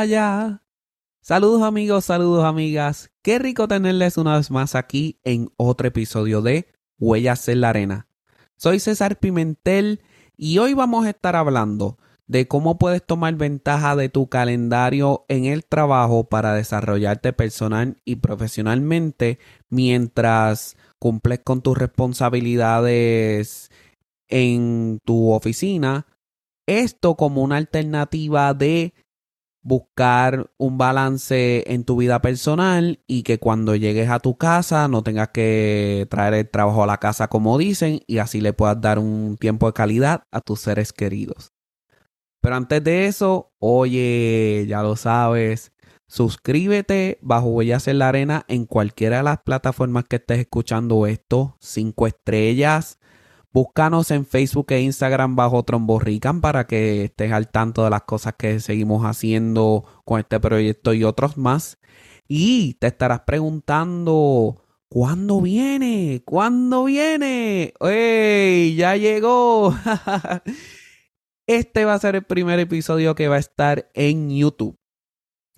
Vaya. Saludos amigos, saludos amigas. Qué rico tenerles una vez más aquí en otro episodio de Huellas en la Arena. Soy César Pimentel y hoy vamos a estar hablando de cómo puedes tomar ventaja de tu calendario en el trabajo para desarrollarte personal y profesionalmente mientras cumples con tus responsabilidades en tu oficina. Esto como una alternativa de buscar un balance en tu vida personal y que cuando llegues a tu casa no tengas que traer el trabajo a la casa como dicen y así le puedas dar un tiempo de calidad a tus seres queridos. Pero antes de eso, oye, ya lo sabes, suscríbete bajo Huellas en la Arena en cualquiera de las plataformas que estés escuchando esto, cinco estrellas, Búscanos en Facebook e Instagram bajo Tromborrican para que estés al tanto de las cosas que seguimos haciendo con este proyecto y otros más. Y te estarás preguntando, ¿cuándo viene? ¿Cuándo viene? ¡Ey! Ya llegó. este va a ser el primer episodio que va a estar en YouTube.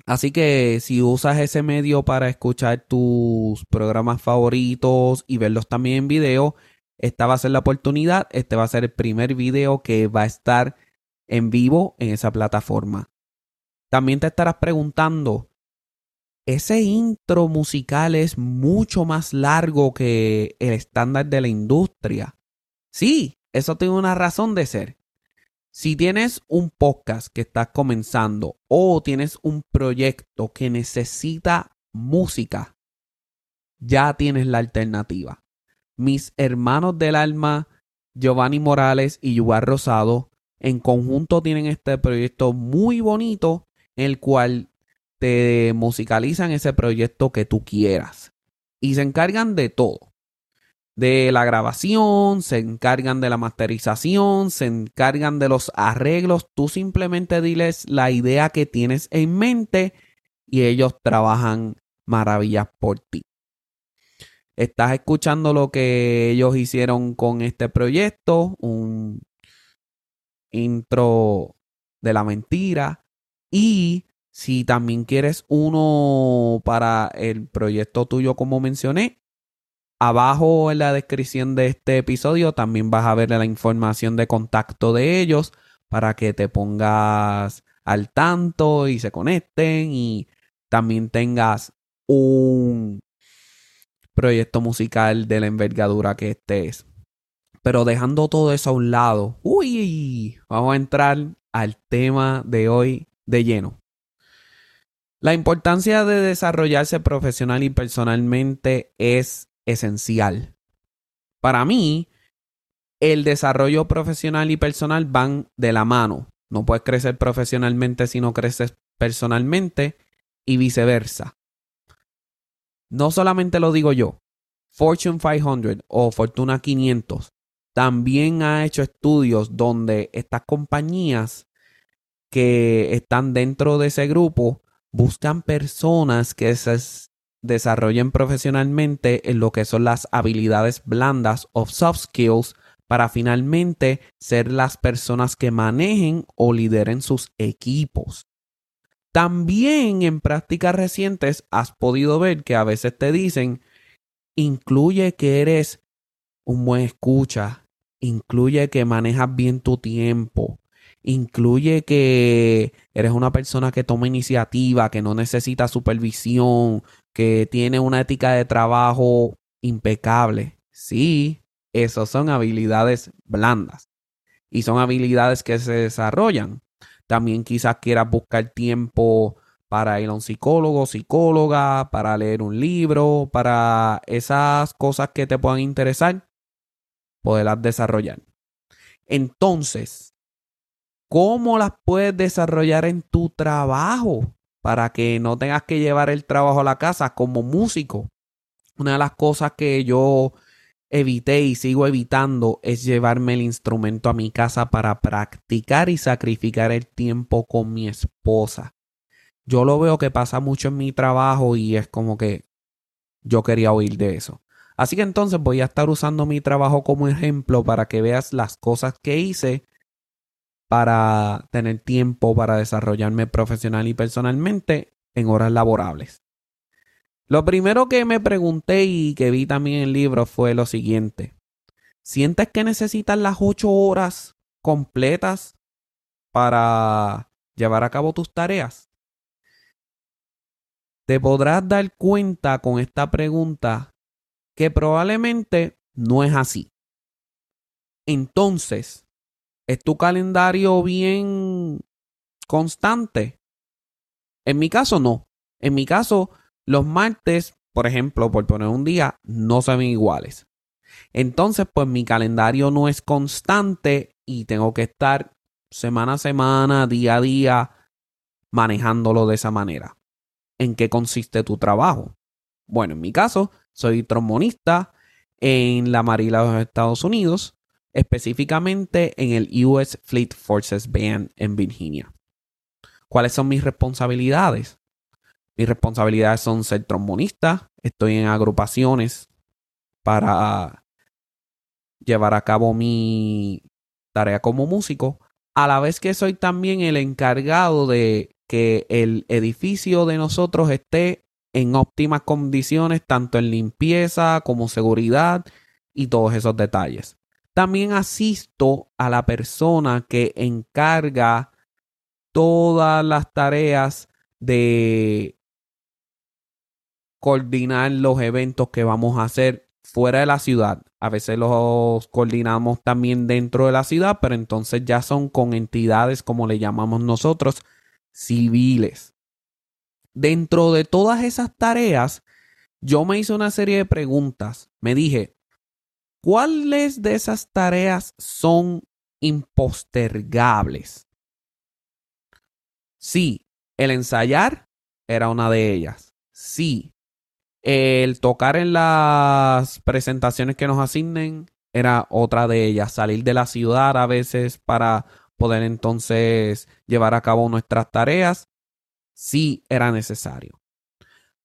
Así que si usas ese medio para escuchar tus programas favoritos y verlos también en video, esta va a ser la oportunidad, este va a ser el primer video que va a estar en vivo en esa plataforma. También te estarás preguntando, ese intro musical es mucho más largo que el estándar de la industria. Sí, eso tiene una razón de ser. Si tienes un podcast que estás comenzando o tienes un proyecto que necesita música, ya tienes la alternativa mis hermanos del alma, Giovanni Morales y Yuval Rosado, en conjunto tienen este proyecto muy bonito, en el cual te musicalizan ese proyecto que tú quieras. Y se encargan de todo. De la grabación, se encargan de la masterización, se encargan de los arreglos. Tú simplemente diles la idea que tienes en mente y ellos trabajan maravillas por ti. Estás escuchando lo que ellos hicieron con este proyecto, un intro de la mentira. Y si también quieres uno para el proyecto tuyo, como mencioné, abajo en la descripción de este episodio también vas a ver la información de contacto de ellos para que te pongas al tanto y se conecten y también tengas un proyecto musical de la envergadura que este es. Pero dejando todo eso a un lado, uy, vamos a entrar al tema de hoy de lleno. La importancia de desarrollarse profesional y personalmente es esencial. Para mí, el desarrollo profesional y personal van de la mano. No puedes crecer profesionalmente si no creces personalmente y viceversa. No solamente lo digo yo, Fortune 500 o Fortuna 500 también ha hecho estudios donde estas compañías que están dentro de ese grupo buscan personas que se desarrollen profesionalmente en lo que son las habilidades blandas o soft skills para finalmente ser las personas que manejen o lideren sus equipos. También en prácticas recientes has podido ver que a veces te dicen, incluye que eres un buen escucha, incluye que manejas bien tu tiempo, incluye que eres una persona que toma iniciativa, que no necesita supervisión, que tiene una ética de trabajo impecable. Sí, esas son habilidades blandas y son habilidades que se desarrollan. También quizás quieras buscar tiempo para ir a un psicólogo, psicóloga, para leer un libro, para esas cosas que te puedan interesar, poderlas desarrollar. Entonces, ¿cómo las puedes desarrollar en tu trabajo para que no tengas que llevar el trabajo a la casa como músico? Una de las cosas que yo evité y sigo evitando es llevarme el instrumento a mi casa para practicar y sacrificar el tiempo con mi esposa. Yo lo veo que pasa mucho en mi trabajo y es como que yo quería oír de eso. Así que entonces voy a estar usando mi trabajo como ejemplo para que veas las cosas que hice para tener tiempo para desarrollarme profesional y personalmente en horas laborables. Lo primero que me pregunté y que vi también en el libro fue lo siguiente. ¿Sientes que necesitas las ocho horas completas para llevar a cabo tus tareas? Te podrás dar cuenta con esta pregunta que probablemente no es así. Entonces, ¿es tu calendario bien constante? En mi caso, no. En mi caso, los martes, por ejemplo, por poner un día, no se ven iguales. Entonces, pues mi calendario no es constante y tengo que estar semana a semana, día a día, manejándolo de esa manera. ¿En qué consiste tu trabajo? Bueno, en mi caso, soy trombonista en la Marina de los Estados Unidos, específicamente en el US Fleet Forces Band en Virginia. ¿Cuáles son mis responsabilidades? Mis responsabilidades son ser trombonista, estoy en agrupaciones para llevar a cabo mi tarea como músico, a la vez que soy también el encargado de que el edificio de nosotros esté en óptimas condiciones, tanto en limpieza como seguridad y todos esos detalles. También asisto a la persona que encarga todas las tareas de coordinar los eventos que vamos a hacer fuera de la ciudad. A veces los coordinamos también dentro de la ciudad, pero entonces ya son con entidades, como le llamamos nosotros, civiles. Dentro de todas esas tareas, yo me hice una serie de preguntas. Me dije, ¿cuáles de esas tareas son impostergables? Sí, el ensayar era una de ellas. Sí, el tocar en las presentaciones que nos asignen era otra de ellas. Salir de la ciudad a veces para poder entonces llevar a cabo nuestras tareas. Sí era necesario.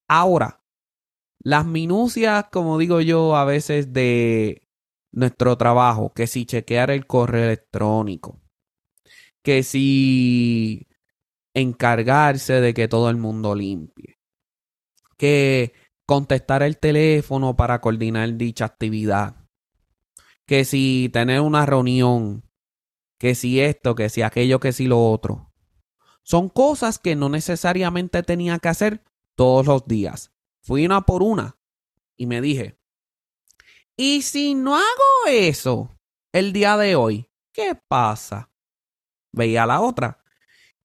Ahora, las minucias, como digo yo, a veces de nuestro trabajo, que si chequear el correo electrónico, que si encargarse de que todo el mundo limpie, que contestar el teléfono para coordinar dicha actividad. Que si tener una reunión, que si esto, que si aquello, que si lo otro. Son cosas que no necesariamente tenía que hacer todos los días. Fui una por una y me dije, ¿y si no hago eso el día de hoy? ¿Qué pasa? Veía la otra.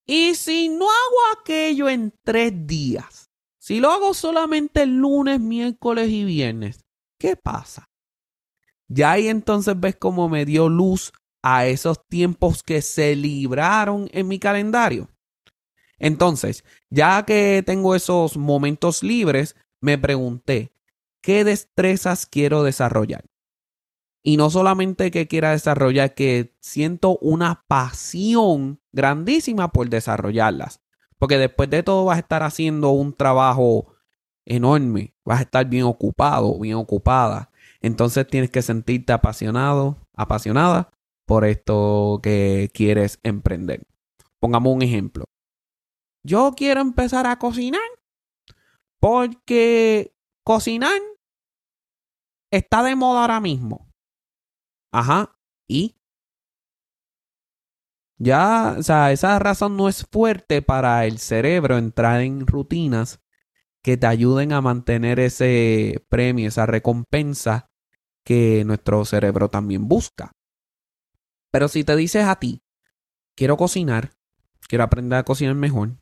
¿Y si no hago aquello en tres días? Si lo hago solamente el lunes, miércoles y viernes, ¿qué pasa? Ya ahí entonces ves cómo me dio luz a esos tiempos que se libraron en mi calendario. Entonces, ya que tengo esos momentos libres, me pregunté, ¿qué destrezas quiero desarrollar? Y no solamente que quiera desarrollar, que siento una pasión grandísima por desarrollarlas. Porque después de todo vas a estar haciendo un trabajo enorme, vas a estar bien ocupado, bien ocupada. Entonces tienes que sentirte apasionado, apasionada por esto que quieres emprender. Pongamos un ejemplo. Yo quiero empezar a cocinar porque cocinar está de moda ahora mismo. Ajá. ¿Y? Ya, o sea, esa razón no es fuerte para el cerebro entrar en rutinas que te ayuden a mantener ese premio, esa recompensa que nuestro cerebro también busca. Pero si te dices a ti, quiero cocinar, quiero aprender a cocinar mejor,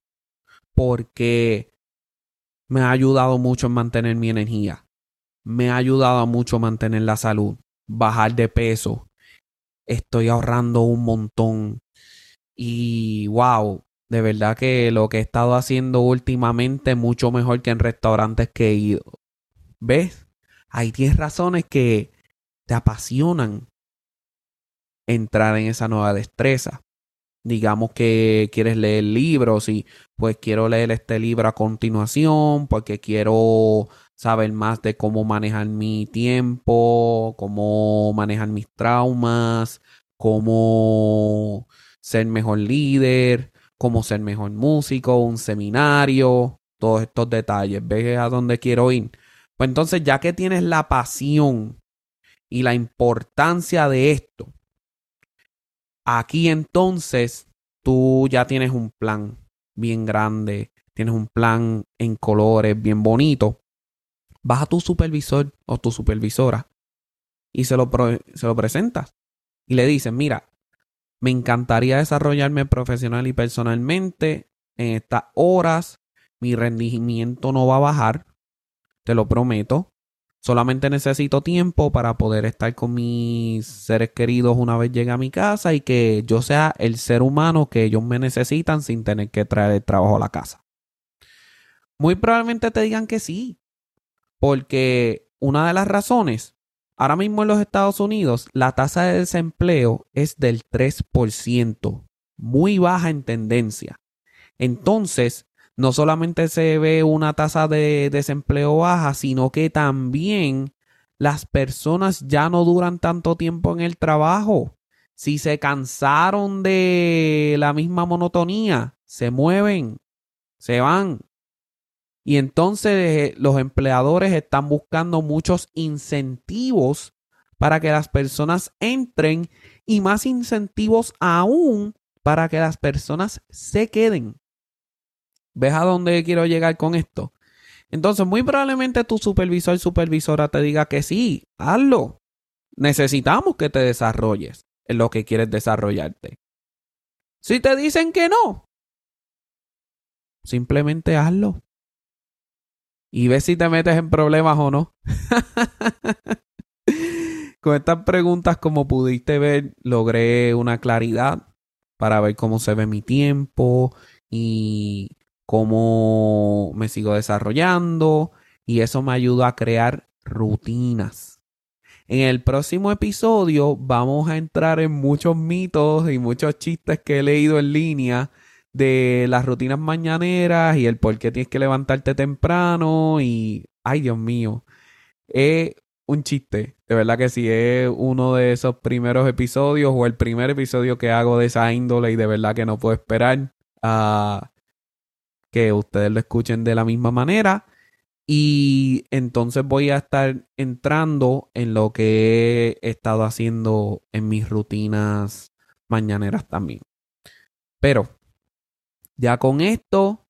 porque me ha ayudado mucho en mantener mi energía, me ha ayudado mucho a mantener la salud, bajar de peso, estoy ahorrando un montón, y wow, de verdad que lo que he estado haciendo últimamente mucho mejor que en restaurantes que he ido. ¿Ves? Hay 10 razones que te apasionan entrar en esa nueva destreza. Digamos que quieres leer libros y pues quiero leer este libro a continuación porque quiero saber más de cómo manejar mi tiempo, cómo manejar mis traumas, cómo ser mejor líder, cómo ser mejor músico, un seminario, todos estos detalles. ¿Ves a dónde quiero ir? Pues entonces, ya que tienes la pasión y la importancia de esto, aquí entonces tú ya tienes un plan bien grande, tienes un plan en colores bien bonito. Vas a tu supervisor o tu supervisora y se lo, se lo presentas y le dices, mira, me encantaría desarrollarme profesional y personalmente en estas horas. Mi rendimiento no va a bajar, te lo prometo. Solamente necesito tiempo para poder estar con mis seres queridos una vez llegue a mi casa y que yo sea el ser humano que ellos me necesitan sin tener que traer el trabajo a la casa. Muy probablemente te digan que sí, porque una de las razones Ahora mismo en los Estados Unidos la tasa de desempleo es del 3%, muy baja en tendencia. Entonces, no solamente se ve una tasa de desempleo baja, sino que también las personas ya no duran tanto tiempo en el trabajo. Si se cansaron de la misma monotonía, se mueven, se van. Y entonces eh, los empleadores están buscando muchos incentivos para que las personas entren y más incentivos aún para que las personas se queden. ¿Ves a dónde quiero llegar con esto? Entonces, muy probablemente tu supervisor, supervisora te diga que sí, hazlo. Necesitamos que te desarrolles en lo que quieres desarrollarte. Si te dicen que no, simplemente hazlo y ves si te metes en problemas o no. Con estas preguntas, como pudiste ver, logré una claridad para ver cómo se ve mi tiempo y cómo me sigo desarrollando y eso me ayuda a crear rutinas. En el próximo episodio vamos a entrar en muchos mitos y muchos chistes que he leído en línea de las rutinas mañaneras y el por qué tienes que levantarte temprano y, ay Dios mío, es un chiste, de verdad que sí, es uno de esos primeros episodios o el primer episodio que hago de esa índole y de verdad que no puedo esperar a que ustedes lo escuchen de la misma manera. Y entonces voy a estar entrando en lo que he estado haciendo en mis rutinas mañaneras también. Pero ya con esto,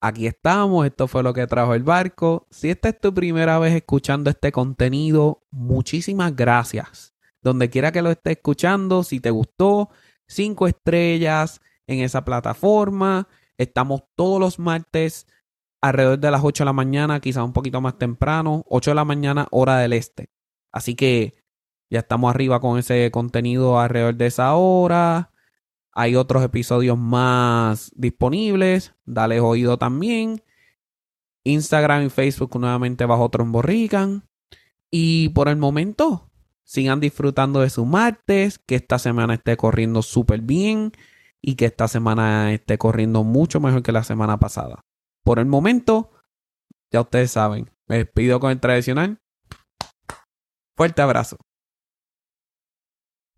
aquí estamos. Esto fue lo que trajo el barco. Si esta es tu primera vez escuchando este contenido, muchísimas gracias. Donde quiera que lo estés escuchando, si te gustó, cinco estrellas en esa plataforma. Estamos todos los martes alrededor de las 8 de la mañana, quizás un poquito más temprano, 8 de la mañana, hora del este. Así que ya estamos arriba con ese contenido alrededor de esa hora. Hay otros episodios más disponibles. Dale oído también. Instagram y Facebook nuevamente bajo Tromborrican. Y por el momento, sigan disfrutando de su martes. Que esta semana esté corriendo súper bien. Y que esta semana esté corriendo mucho mejor que la semana pasada. Por el momento, ya ustedes saben. Me despido con el tradicional. Fuerte abrazo.